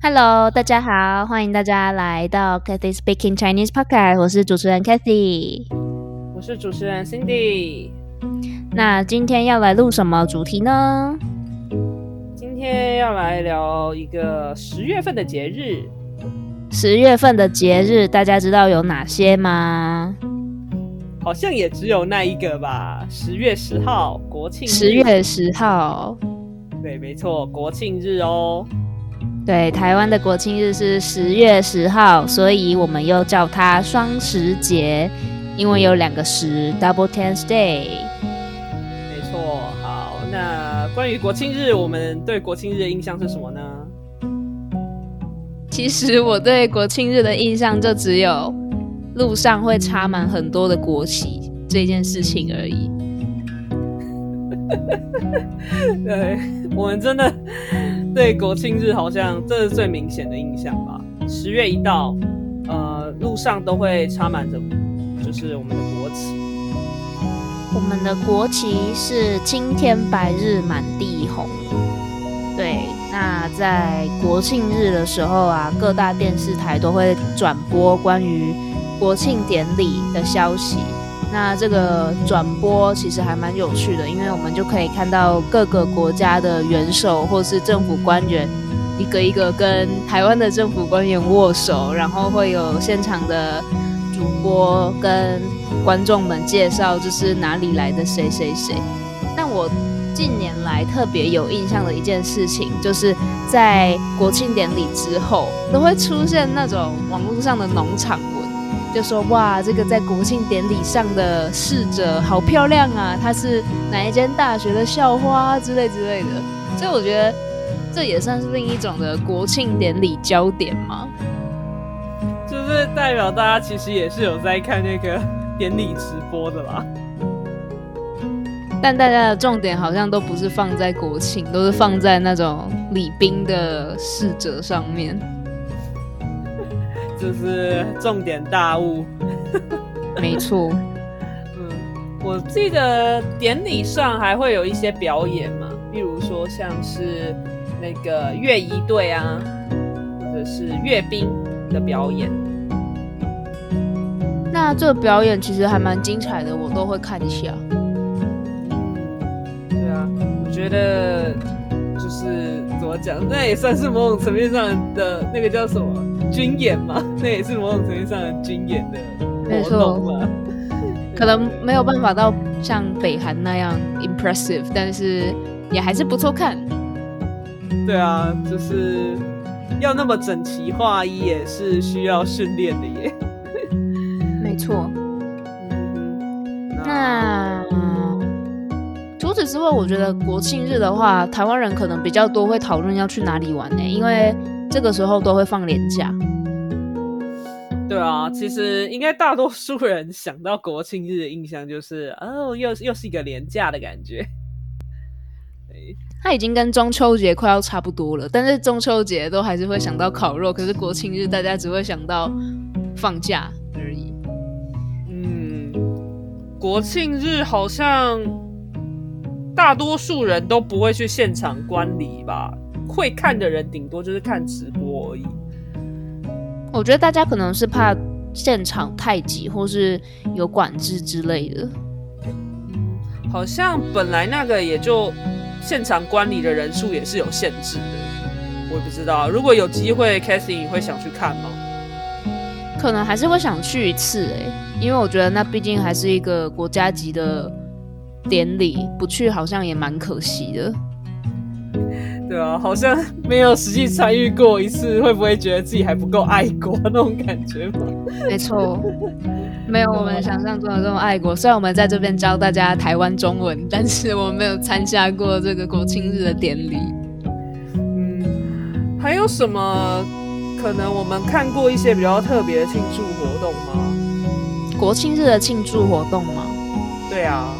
Hello，大家好，欢迎大家来到 Cathy Speaking Chinese Podcast，我是主持人 Cathy，我是主持人 Cindy。那今天要来录什么主题呢？今天要来聊一个十月份的节日。十月份的节日，大家知道有哪些吗？好像也只有那一个吧。十月十号，国庆。十月十号，对，没错，国庆日哦。对，台湾的国庆日是十月十号，所以我们又叫它双十节，因为有两个十，Double Tenth Day。没错，好，那关于国庆日，我们对国庆日的印象是什么呢？其实我对国庆日的印象就只有路上会插满很多的国旗这件事情而已。对我们真的。对国庆日好像这是最明显的印象吧。十月一到，呃，路上都会插满着，就是我们的国旗。我们的国旗是青天白日满地红。对，那在国庆日的时候啊，各大电视台都会转播关于国庆典礼的消息。那这个转播其实还蛮有趣的，因为我们就可以看到各个国家的元首或是政府官员一个一个跟台湾的政府官员握手，然后会有现场的主播跟观众们介绍就是哪里来的谁谁谁。那我近年来特别有印象的一件事情，就是在国庆典礼之后都会出现那种网络上的农场。就说哇，这个在国庆典礼上的侍者好漂亮啊！她是哪一间大学的校花之类之类的，所以我觉得这也算是另一种的国庆典礼焦点嘛。就是代表大家其实也是有在看那个典礼直播的啦。但大家的重点好像都不是放在国庆，都是放在那种礼宾的侍者上面。就是重点大物，没错。嗯，我记得典礼上还会有一些表演嘛，比如说像是那个乐仪队啊，或者是阅兵的表演。那这个表演其实还蛮精彩的，我都会看一下。对啊，我觉得就是怎么讲，那也算是某种层面上的那个叫什么？军演嘛，那也是某种程度上的军演的活动嘛。可能没有办法到像北韩那样 impressive，但是也还是不错看。对啊，就是要那么整齐划一，也是需要训练的耶。没错。那除此之外，我觉得国庆日的话，台湾人可能比较多会讨论要去哪里玩呢？因为这个时候都会放年假，对啊，其实应该大多数人想到国庆日的印象就是哦，又又是一个年假的感觉。它已经跟中秋节快要差不多了，但是中秋节都还是会想到烤肉，可是国庆日大家只会想到放假而已。嗯，国庆日好像大多数人都不会去现场观礼吧。会看的人顶多就是看直播而已。我觉得大家可能是怕现场太挤，或是有管制之类的。好像本来那个也就现场观礼的人数也是有限制的。我也不知道，如果有机会，Cathy 你会想去看吗？可能还是会想去一次哎，因为我觉得那毕竟还是一个国家级的典礼，不去好像也蛮可惜的。对啊，好像没有实际参与过一次，会不会觉得自己还不够爱国那种感觉吗？没错，没有我们想象中的这么爱国。虽然我们在这边教大家台湾中文，但是我们没有参加过这个国庆日的典礼。嗯，还有什么可能我们看过一些比较特别的庆祝活动吗？国庆日的庆祝活动吗？对啊，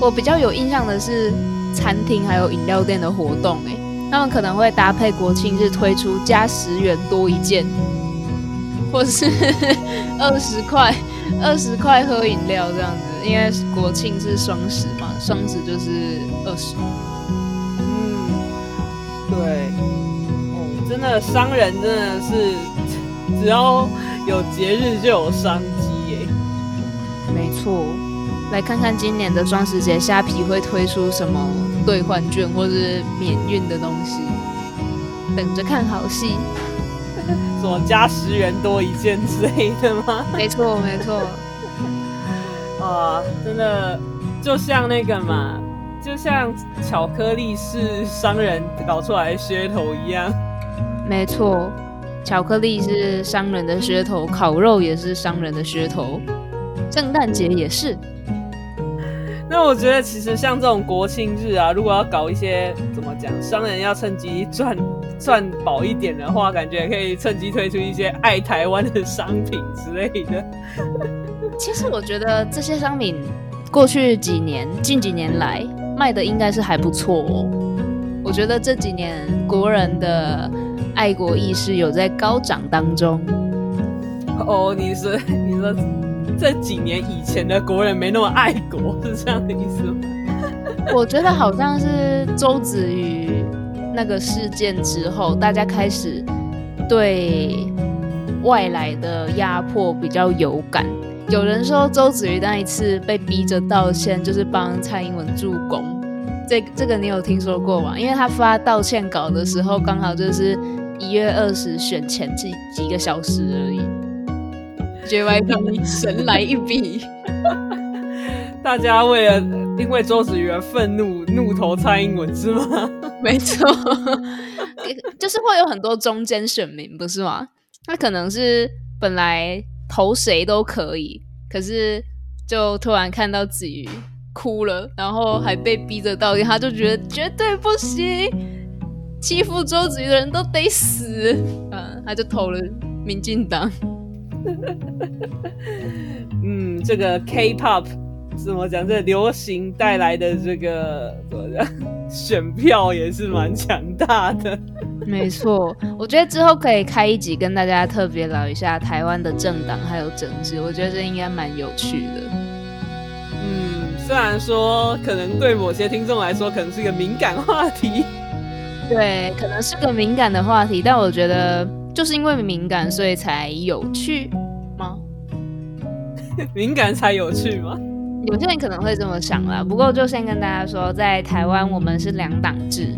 我比较有印象的是。餐厅还有饮料店的活动，哎，他们可能会搭配国庆日推出加十元多一件，或是 二十块二十块喝饮料这样子，因为国庆是双十嘛，双十就是二十。嗯，对，哦，真的商人真的是只要有节日就有商机耶。没错，来看看今年的双十节虾皮会推出什么兑换券或是免运的东西，等着看好戏。什么加十元多一件之类的吗？没错，没错。啊，真的就像那个嘛，就像巧克力是商人搞出来的噱头一样。没错，巧克力是商人的噱头，烤肉也是商人的噱头，圣诞节也是。那我觉得，其实像这种国庆日啊，如果要搞一些怎么讲，商人要趁机赚赚饱一点的话，感觉可以趁机推出一些爱台湾的商品之类的。其实我觉得这些商品过去几年、近几年来卖的应该是还不错哦。我觉得这几年国人的爱国意识有在高涨当中。哦，你说你说这几年以前的国人没那么爱国，是这样的意思吗？我觉得好像是周子瑜那个事件之后，大家开始对外来的压迫比较有感。有人说周子瑜那一次被逼着道歉，就是帮蔡英文助攻。这这个你有听说过吗？因为他发道歉稿的时候，刚好就是一月二十选前几几个小时而已。JYP 神来一笔，大家为了因为周子瑜而愤怒，怒投蔡英文是吗？没错，就是会有很多中间选民，不是吗？那可能是本来。投谁都可以，可是就突然看到子瑜哭了，然后还被逼着道歉，他就觉得绝对不行，欺负周子瑜的人都得死。嗯，他就投了民进党。嗯，这个 K-pop 怎么讲？这流行带来的这个怎么讲？选票也是蛮强大的。没错，我觉得之后可以开一集跟大家特别聊一下台湾的政党还有政治，我觉得这应该蛮有趣的。嗯，虽然说可能对某些听众来说可能是一个敏感话题，对，可能是个敏感的话题，但我觉得就是因为敏感，所以才有趣吗？敏感才有趣吗？有些人可能会这么想啦。不过就先跟大家说，在台湾我们是两党制。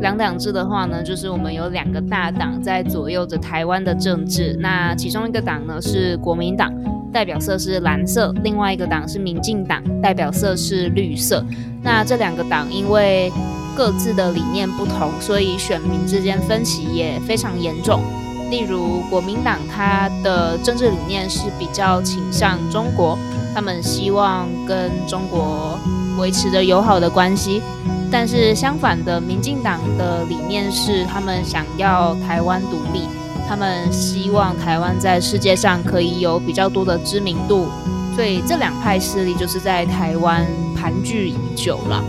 两党制的话呢，就是我们有两个大党在左右着台湾的政治。那其中一个党呢是国民党，代表色是蓝色；另外一个党是民进党，代表色是绿色。那这两个党因为各自的理念不同，所以选民之间分歧也非常严重。例如国民党，它的政治理念是比较倾向中国，他们希望跟中国维持着友好的关系。但是相反的，民进党的理念是，他们想要台湾独立，他们希望台湾在世界上可以有比较多的知名度，所以这两派势力就是在台湾盘踞已久了。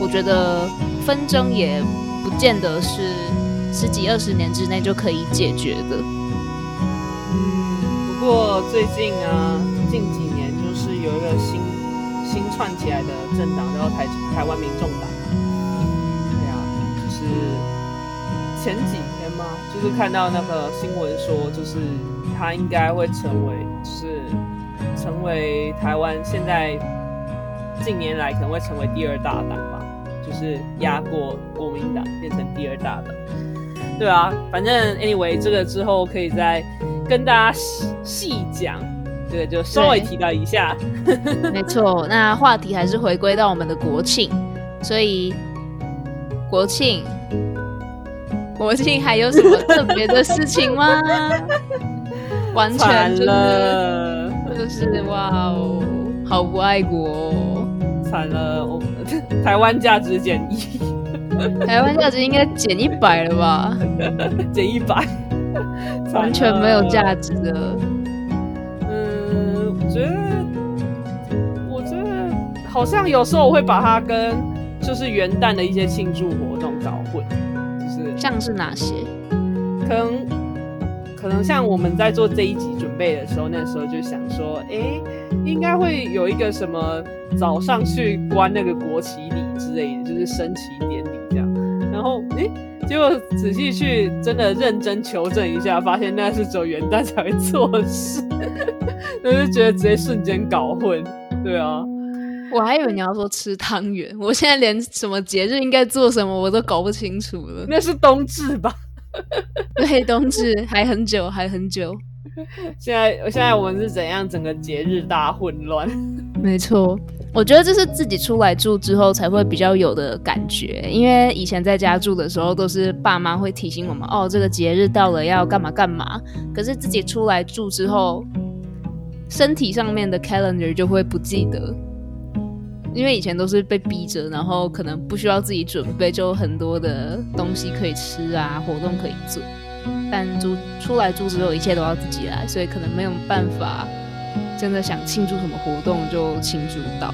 我觉得纷争也不见得是十几二十年之内就可以解决的。嗯，不过最近啊，近几年就是有一个新新串起来的政党，叫台台湾民众党。对啊，就是前几天吗？就是看到那个新闻说，就是他应该会成为，就是成为台湾现在近年来可能会成为第二大党吧，就是压过国民党变成第二大党。对啊，反正 anyway 这个之后可以再跟大家细细讲，这个就稍微提到一下。没错，那话题还是回归到我们的国庆，所以。国庆，国庆还有什么特别的事情吗？完全就是就是哇哦，好不爱国，惨了！我们台湾价值减一，台湾价值应该减一百了吧？减一百，完全没有价值的。嗯，我觉得，我觉得好像有时候我会把它跟。就是元旦的一些庆祝活动搞混，就是像是哪些？可能可能像我们在做这一集准备的时候，那时候就想说，哎，应该会有一个什么早上去观那个国旗礼之类的，就是升旗典结果仔细去真的认真求证一下，发现那是只有元旦才会做的事，我就觉得直接瞬间搞混。对啊，我还以为你要说吃汤圆，我现在连什么节日应该做什么我都搞不清楚了。那是冬至吧？对，冬至还很久，还很久。现在，现在我们是怎样？整个节日大混乱。没错，我觉得这是自己出来住之后才会比较有的感觉，因为以前在家住的时候，都是爸妈会提醒我们，哦，这个节日到了要干嘛干嘛。可是自己出来住之后，身体上面的 calendar 就会不记得，因为以前都是被逼着，然后可能不需要自己准备，就很多的东西可以吃啊，活动可以做。但住出来住之后，一切都要自己来，所以可能没有办法真的想庆祝什么活动就庆祝到。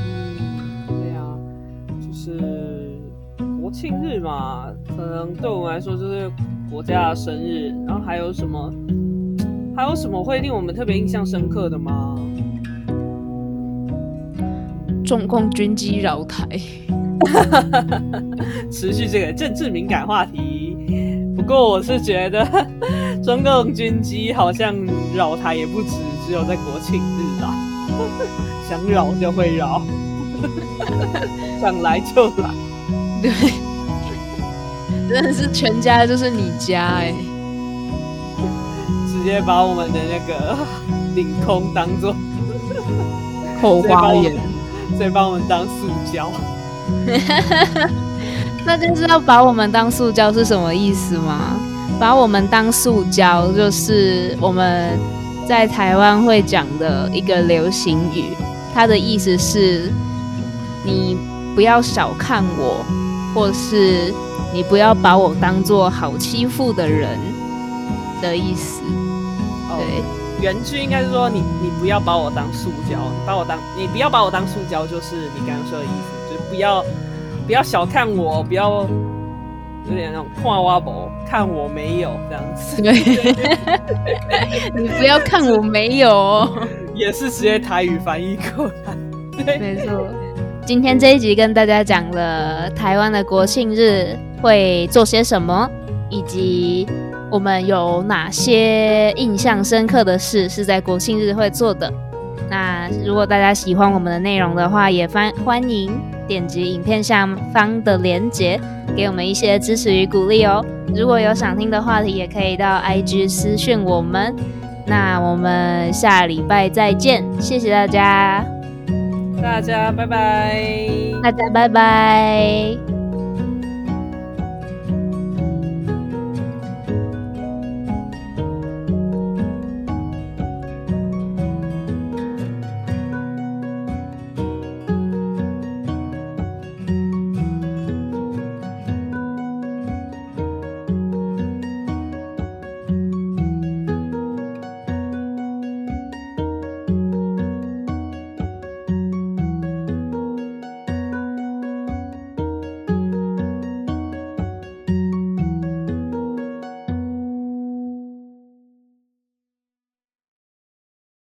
嗯，对啊，就是国庆日嘛，可能对我们来说就是国家的生日。然后还有什么？还有什么会令我们特别印象深刻的吗？中共军机绕台，持续这个政治敏感话题。不过我是觉得中共军机好像扰台也不止只有在国庆日吧，想扰就会扰，想来就来，对，真的是全家就是你家哎，直接把我们的那个 领空当做后花园，再把我们当塑胶。那就是要把我们当塑胶是什么意思吗？把我们当塑胶，就是我们在台湾会讲的一个流行语，它的意思是你不要小看我，或是你不要把我当做好欺负的人的意思。对，原句应该是说你你不要把我当塑胶，你把我当你不要把我当塑胶，就是你刚刚说的意思，就是不要。不要小看我，不要有点那种跨挖博，看我没有这样子。你不要看我没有，也是直接台语翻译过来。对，没错。今天这一集跟大家讲了台湾的国庆日会做些什么，以及我们有哪些印象深刻的事是在国庆日会做的。那如果大家喜欢我们的内容的话，也欢欢迎点击影片下方的链接，给我们一些支持与鼓励哦。如果有想听的话题，也可以到 IG 私讯我们。那我们下礼拜再见，谢谢大家，大家拜拜，大家拜拜。